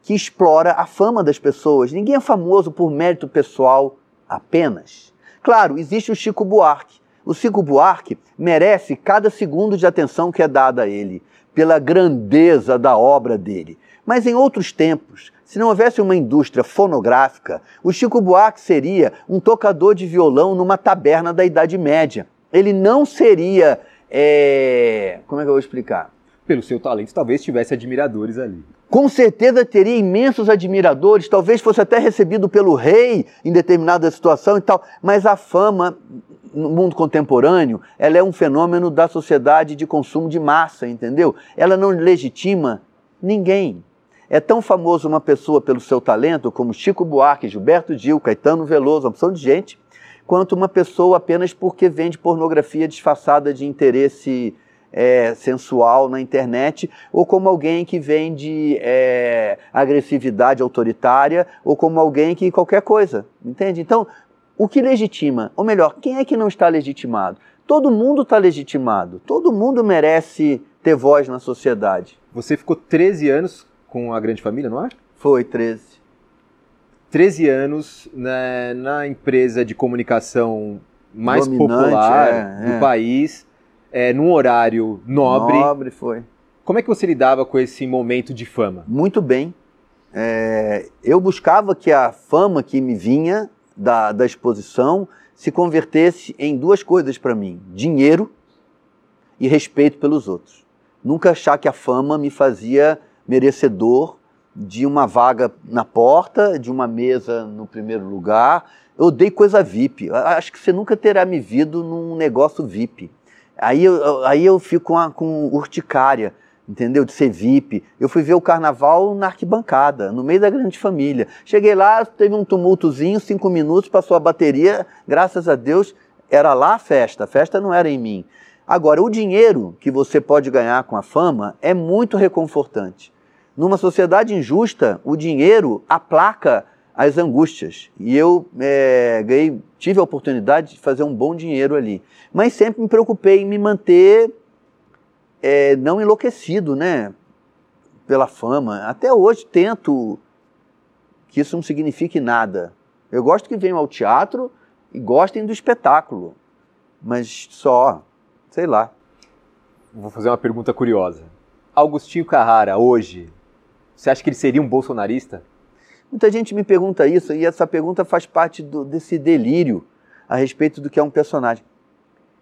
que explora a fama das pessoas. Ninguém é famoso por mérito pessoal apenas. Claro, existe o Chico Buarque. O Chico Buarque merece cada segundo de atenção que é dada a ele, pela grandeza da obra dele. Mas em outros tempos, se não houvesse uma indústria fonográfica, o Chico Buarque seria um tocador de violão numa taberna da Idade Média. Ele não seria. É... Como é que eu vou explicar? Pelo seu talento, talvez tivesse admiradores ali. Com certeza teria imensos admiradores, talvez fosse até recebido pelo rei em determinada situação e tal, mas a fama no mundo contemporâneo, ela é um fenômeno da sociedade de consumo de massa, entendeu? Ela não legitima ninguém. É tão famoso uma pessoa pelo seu talento, como Chico Buarque, Gilberto Gil, Caetano Veloso, uma opção de gente, quanto uma pessoa apenas porque vende pornografia disfarçada de interesse é, sensual na internet, ou como alguém que vende é, agressividade autoritária, ou como alguém que qualquer coisa, entende? Então, o que legitima, ou melhor, quem é que não está legitimado? Todo mundo está legitimado, todo mundo merece ter voz na sociedade. Você ficou 13 anos com a grande família, não é? Foi, 13. 13 anos né, na empresa de comunicação mais Dominante, popular é, do é. país, é, num horário nobre. Nobre, foi. Como é que você lidava com esse momento de fama? Muito bem. É, eu buscava que a fama que me vinha da, da exposição se convertesse em duas coisas para mim: dinheiro e respeito pelos outros. Nunca achar que a fama me fazia merecedor de uma vaga na porta, de uma mesa no primeiro lugar. Eu odeio coisa VIP. Acho que você nunca terá me visto num negócio VIP. Aí eu, aí eu fico com, a, com urticária, entendeu? De ser VIP. Eu fui ver o carnaval na arquibancada, no meio da grande família. Cheguei lá, teve um tumultozinho, cinco minutos, passou a bateria, graças a Deus, era lá a festa. A festa não era em mim. Agora, o dinheiro que você pode ganhar com a fama é muito reconfortante. Numa sociedade injusta, o dinheiro aplaca as angústias. E eu é, ganhei, tive a oportunidade de fazer um bom dinheiro ali. Mas sempre me preocupei em me manter é, não enlouquecido, né? Pela fama. Até hoje tento que isso não signifique nada. Eu gosto que venham ao teatro e gostem do espetáculo. Mas só, sei lá. Vou fazer uma pergunta curiosa. Augustinho Carrara, hoje, você acha que ele seria um bolsonarista? Muita gente me pergunta isso e essa pergunta faz parte do, desse delírio a respeito do que é um personagem.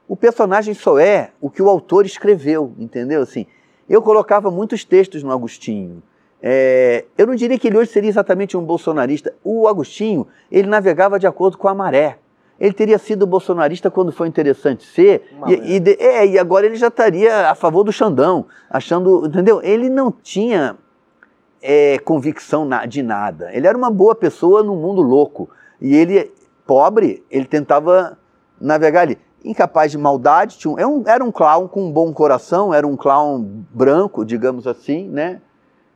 O personagem só é o que o autor escreveu, entendeu? Assim, eu colocava muitos textos no Agostinho. É, eu não diria que ele hoje seria exatamente um bolsonarista. O Agostinho, ele navegava de acordo com a maré. Ele teria sido bolsonarista quando foi interessante ser, e, e, é, e agora ele já estaria a favor do Xandão, achando, entendeu? Ele não tinha é, convicção de nada. Ele era uma boa pessoa no mundo louco. E ele, pobre, ele tentava navegar ali. Incapaz de maldade, tinha era, um, era um clown com um bom coração, era um clown branco, digamos assim, né?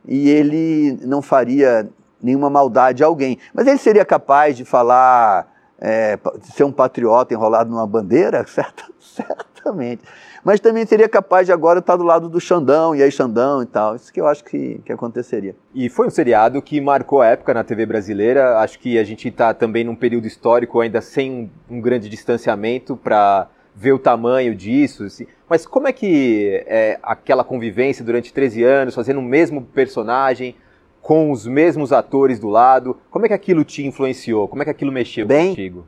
E ele não faria nenhuma maldade a alguém. Mas ele seria capaz de falar, é, de ser um patriota enrolado numa bandeira? Certa, certamente mas também seria capaz de agora estar do lado do Xandão, e aí Xandão e tal. Isso que eu acho que, que aconteceria. E foi um seriado que marcou a época na TV brasileira. Acho que a gente está também num período histórico ainda sem um, grande distanciamento para ver o tamanho disso. Assim. Mas como é que é aquela convivência durante 13 anos, fazendo o mesmo personagem, com os mesmos atores do lado, como é que aquilo te influenciou? Como é que aquilo mexeu bem, contigo?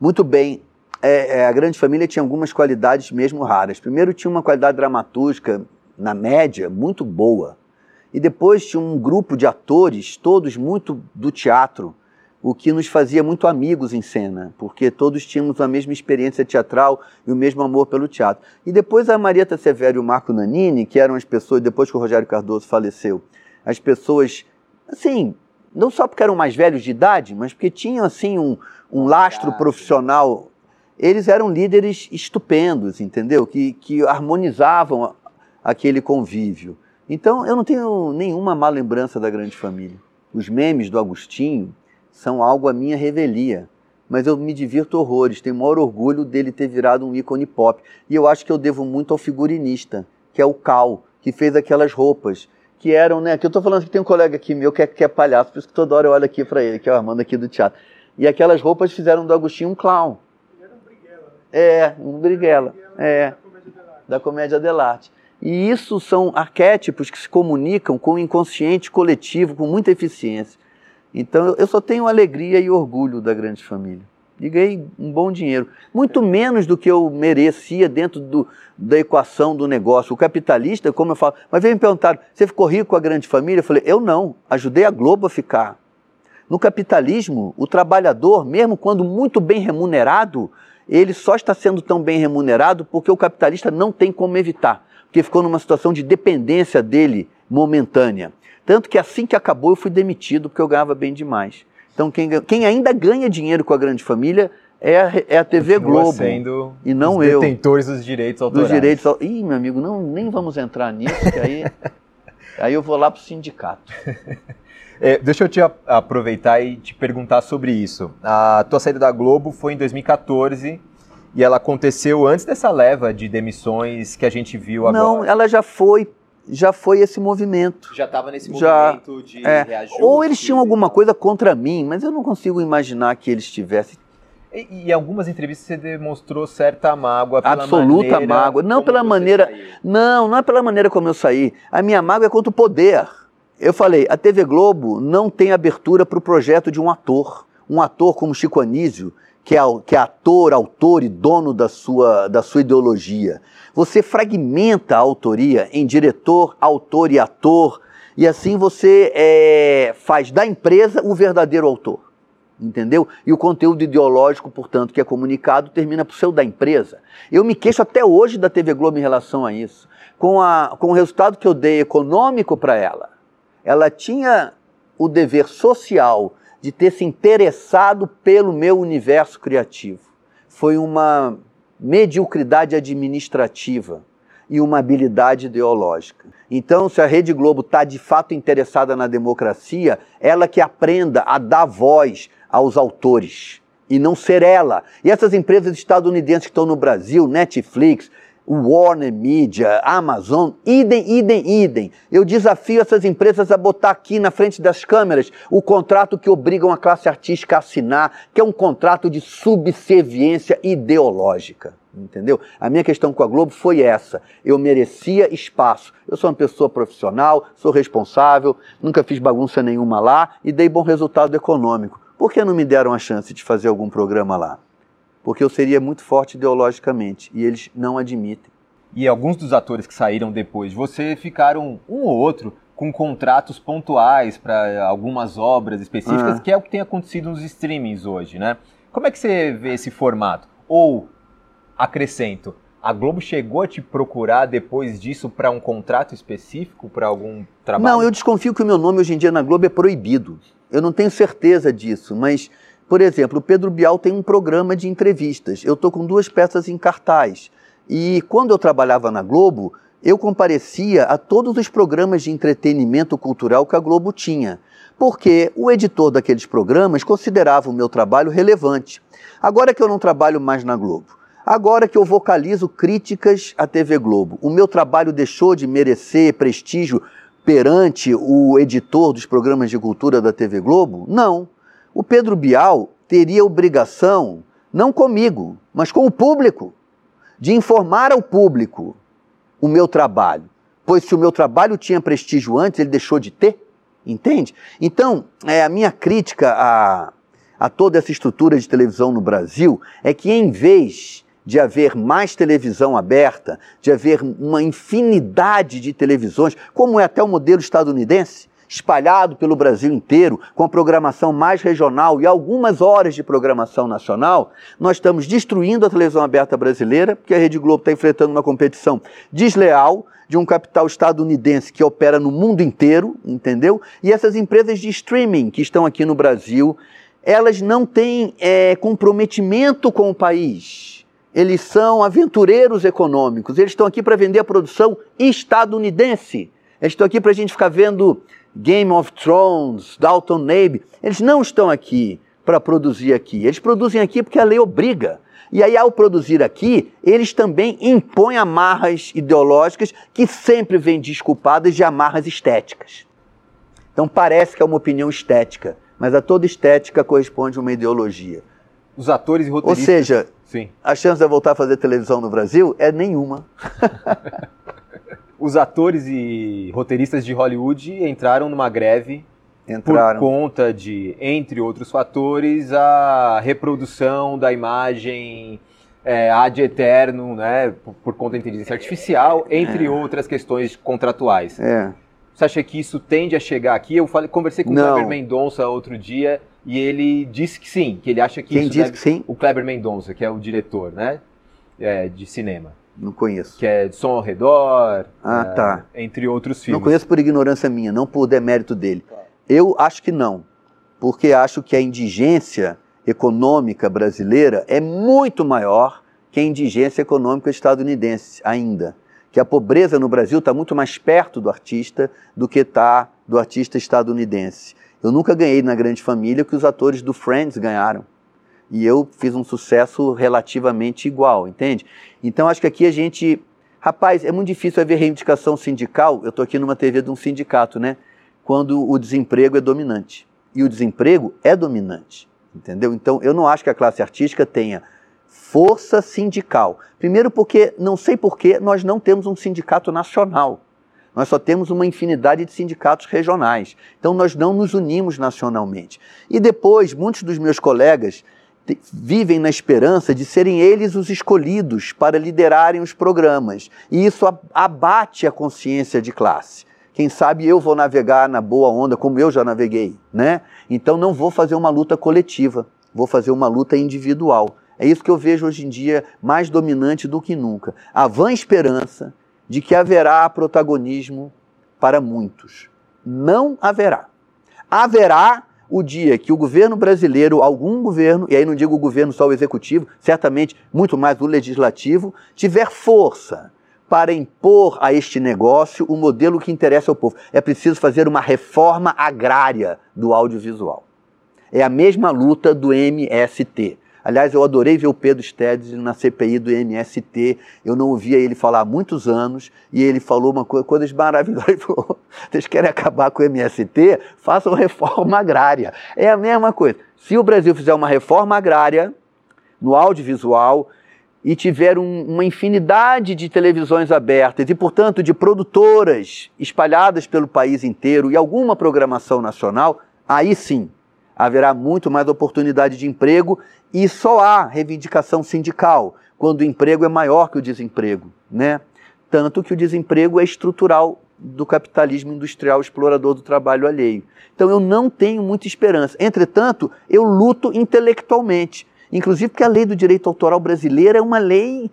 Muito bem é, é, a grande família tinha algumas qualidades mesmo raras. Primeiro, tinha uma qualidade dramatúrgica, na média, muito boa. E depois tinha um grupo de atores, todos muito do teatro, o que nos fazia muito amigos em cena, porque todos tínhamos a mesma experiência teatral e o mesmo amor pelo teatro. E depois a Marieta Severo e o Marco Nanini, que eram as pessoas, depois que o Rogério Cardoso faleceu, as pessoas, assim, não só porque eram mais velhos de idade, mas porque tinham, assim, um, um lastro profissional eles eram líderes estupendos, entendeu? Que, que harmonizavam aquele convívio. Então, eu não tenho nenhuma má lembrança da grande família. Os memes do Agostinho são algo à minha revelia. Mas eu me divirto horrores, tenho o maior orgulho dele ter virado um ícone pop. E eu acho que eu devo muito ao figurinista, que é o Cal, que fez aquelas roupas que eram, né? Que eu estou falando que tem um colega aqui meu que é, que é palhaço, por isso que toda hora eu olho aqui para ele, que é o Armando aqui do teatro. E aquelas roupas fizeram do Agostinho um clown. É, um Brighella. É, da comédia dell'arte. E isso são arquétipos que se comunicam com o inconsciente coletivo com muita eficiência. Então eu só tenho alegria e orgulho da grande família. E ganhei um bom dinheiro. Muito menos do que eu merecia dentro do, da equação do negócio. O capitalista, como eu falo, mas veio me perguntar: você ficou rico com a grande família? Eu falei: eu não, ajudei a Globo a ficar. No capitalismo, o trabalhador, mesmo quando muito bem remunerado, ele só está sendo tão bem remunerado porque o capitalista não tem como evitar, porque ficou numa situação de dependência dele momentânea. Tanto que assim que acabou eu fui demitido porque eu ganhava bem demais. Então quem, quem ainda ganha dinheiro com a grande família é a, é a TV Continua Globo. sendo e não os eu. detentores dos direitos autorais. Dos direitos. Ih, meu amigo, não, nem vamos entrar nisso, que aí, aí eu vou lá pro sindicato. É, deixa eu te aproveitar e te perguntar sobre isso. A tua saída da Globo foi em 2014 e ela aconteceu antes dessa leva de demissões que a gente viu agora. Não, ela já foi, já foi esse movimento. já estava nesse Já, movimento de é. reajuste. Ou eles tinham alguma coisa contra mim, mas eu não consigo imaginar que eles tivessem E, em algumas entrevistas você demonstrou certa mágoa pela Absoluta maneira mágoa. Não pela maneira- saiu. Não, não é pela maneira como eu saí. A minha mágoa é contra o poder. Eu falei, a TV Globo não tem abertura para o projeto de um ator. Um ator como Chico Anísio, que é, que é ator, autor e dono da sua, da sua ideologia. Você fragmenta a autoria em diretor, autor e ator, e assim você é, faz da empresa o verdadeiro autor. Entendeu? E o conteúdo ideológico, portanto, que é comunicado, termina ser o da empresa. Eu me queixo até hoje da TV Globo em relação a isso. Com, a, com o resultado que eu dei econômico para ela, ela tinha o dever social de ter se interessado pelo meu universo criativo. Foi uma mediocridade administrativa e uma habilidade ideológica. Então, se a Rede Globo está de fato interessada na democracia, ela que aprenda a dar voz aos autores e não ser ela. E essas empresas estadunidenses que estão no Brasil, Netflix, Warner Media, Amazon, idem, idem, idem. Eu desafio essas empresas a botar aqui na frente das câmeras o contrato que obrigam a classe artística a assinar, que é um contrato de subserviência ideológica. Entendeu? A minha questão com a Globo foi essa. Eu merecia espaço. Eu sou uma pessoa profissional, sou responsável, nunca fiz bagunça nenhuma lá e dei bom resultado econômico. Por que não me deram a chance de fazer algum programa lá? Porque eu seria muito forte ideologicamente e eles não admitem. E alguns dos atores que saíram depois, você ficaram um ou outro com contratos pontuais para algumas obras específicas, Ah. que é o que tem acontecido nos streamings hoje, né? Como é que você vê esse formato? Ou, acrescento, a Globo chegou a te procurar depois disso para um contrato específico, para algum trabalho? Não, eu desconfio que o meu nome hoje em dia na Globo é proibido. Eu não tenho certeza disso, mas, por exemplo, o Pedro Bial tem um programa de entrevistas. Eu estou com duas peças em cartaz. E quando eu trabalhava na Globo, eu comparecia a todos os programas de entretenimento cultural que a Globo tinha, porque o editor daqueles programas considerava o meu trabalho relevante. Agora que eu não trabalho mais na Globo, agora que eu vocalizo críticas à TV Globo, o meu trabalho deixou de merecer prestígio perante o editor dos programas de cultura da TV Globo? Não. O Pedro Bial teria obrigação, não comigo, mas com o público, de informar ao público o meu trabalho. Pois se o meu trabalho tinha prestígio antes, ele deixou de ter. Entende? Então, é, a minha crítica a, a toda essa estrutura de televisão no Brasil é que, em vez de haver mais televisão aberta, de haver uma infinidade de televisões, como é até o modelo estadunidense, espalhado pelo Brasil inteiro, com a programação mais regional e algumas horas de programação nacional, nós estamos destruindo a televisão aberta brasileira, porque a Rede Globo está enfrentando uma competição desleal de um capital estadunidense que opera no mundo inteiro, entendeu? E essas empresas de streaming que estão aqui no Brasil, elas não têm é, comprometimento com o país. Eles são aventureiros econômicos. Eles estão aqui para vender a produção estadunidense. Eles estão aqui para a gente ficar vendo Game of Thrones, Dalton Abbey. Eles não estão aqui para produzir aqui. Eles produzem aqui porque a lei obriga. E aí, ao produzir aqui, eles também impõem amarras ideológicas que sempre vêm desculpadas de amarras estéticas. Então parece que é uma opinião estética, mas a toda estética corresponde uma ideologia. os atores e Ou roteiristas. seja, Sim. a chance de eu voltar a fazer televisão no Brasil é nenhuma. Os atores e roteiristas de Hollywood entraram numa greve Entraram. por conta de, entre outros fatores, a reprodução da imagem é, ad eterno, né, por, por conta da inteligência artificial, entre outras questões contratuais. É. Você acha que isso tende a chegar aqui? Eu falei, conversei com o Não. Kleber Mendonça outro dia e ele disse que sim, que ele acha que Quem disse deve... que sim? O Kleber Mendonça, que é o diretor, né, é, de cinema, Não conheço. que é de Som ao Redor, Ah, é, tá. entre outros Não filmes. conheço por ignorância minha, não por demérito dele. Eu acho que não, porque acho que a indigência econômica brasileira é muito maior que a indigência econômica estadunidense ainda. Que a pobreza no Brasil está muito mais perto do artista do que está do artista estadunidense. Eu nunca ganhei na grande família o que os atores do Friends ganharam. E eu fiz um sucesso relativamente igual, entende? Então acho que aqui a gente. Rapaz, é muito difícil haver reivindicação sindical. Eu estou aqui numa TV de um sindicato, né? Quando o desemprego é dominante. E o desemprego é dominante, entendeu? Então eu não acho que a classe artística tenha força sindical. Primeiro, porque não sei por que nós não temos um sindicato nacional. Nós só temos uma infinidade de sindicatos regionais. Então nós não nos unimos nacionalmente. E depois, muitos dos meus colegas vivem na esperança de serem eles os escolhidos para liderarem os programas. E isso abate a consciência de classe. Quem sabe eu vou navegar na boa onda como eu já naveguei, né? Então não vou fazer uma luta coletiva, vou fazer uma luta individual. É isso que eu vejo hoje em dia mais dominante do que nunca. A vã esperança de que haverá protagonismo para muitos. Não haverá. Haverá o dia que o governo brasileiro, algum governo, e aí não digo o governo só o executivo, certamente muito mais o legislativo, tiver força para impor a este negócio o modelo que interessa ao povo. É preciso fazer uma reforma agrária do audiovisual. É a mesma luta do MST. Aliás, eu adorei ver o Pedro Stedes na CPI do MST. Eu não ouvia ele falar há muitos anos e ele falou uma coisa, coisas maravilhosas. Ele falou: vocês querem acabar com o MST? Façam reforma agrária. É a mesma coisa. Se o Brasil fizer uma reforma agrária no audiovisual e tiver um- uma infinidade de televisões abertas e, portanto, de produtoras espalhadas pelo país inteiro e alguma programação nacional, aí sim haverá muito mais oportunidade de emprego e só há reivindicação sindical quando o emprego é maior que o desemprego, né? Tanto que o desemprego é estrutural do capitalismo industrial explorador do trabalho alheio. Então eu não tenho muita esperança. Entretanto, eu luto intelectualmente, inclusive porque a lei do direito autoral brasileira é uma lei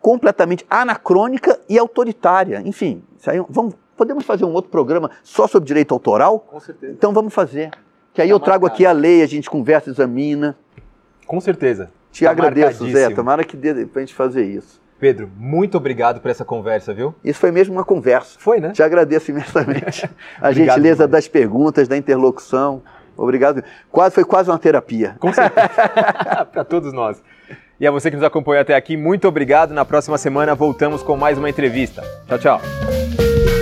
completamente anacrônica e autoritária. Enfim, aí, vamos, podemos fazer um outro programa só sobre direito autoral? Com certeza. Então vamos fazer. Que aí Tá eu trago marcado. aqui a lei, a gente conversa, examina. Com certeza. Te Tá agradeço, Zé. Tomara que dê pra gente fazer isso. Pedro, muito obrigado por essa conversa, viu? Isso foi mesmo uma conversa. Foi, né? Te agradeço imensamente. A gentileza demais. das perguntas, da interlocução. Obrigado. Quase, foi quase uma terapia. Com certeza. Para todos nós. E a você que nos acompanhou até aqui, muito obrigado. Na próxima semana voltamos com mais uma entrevista. Tchau, tchau.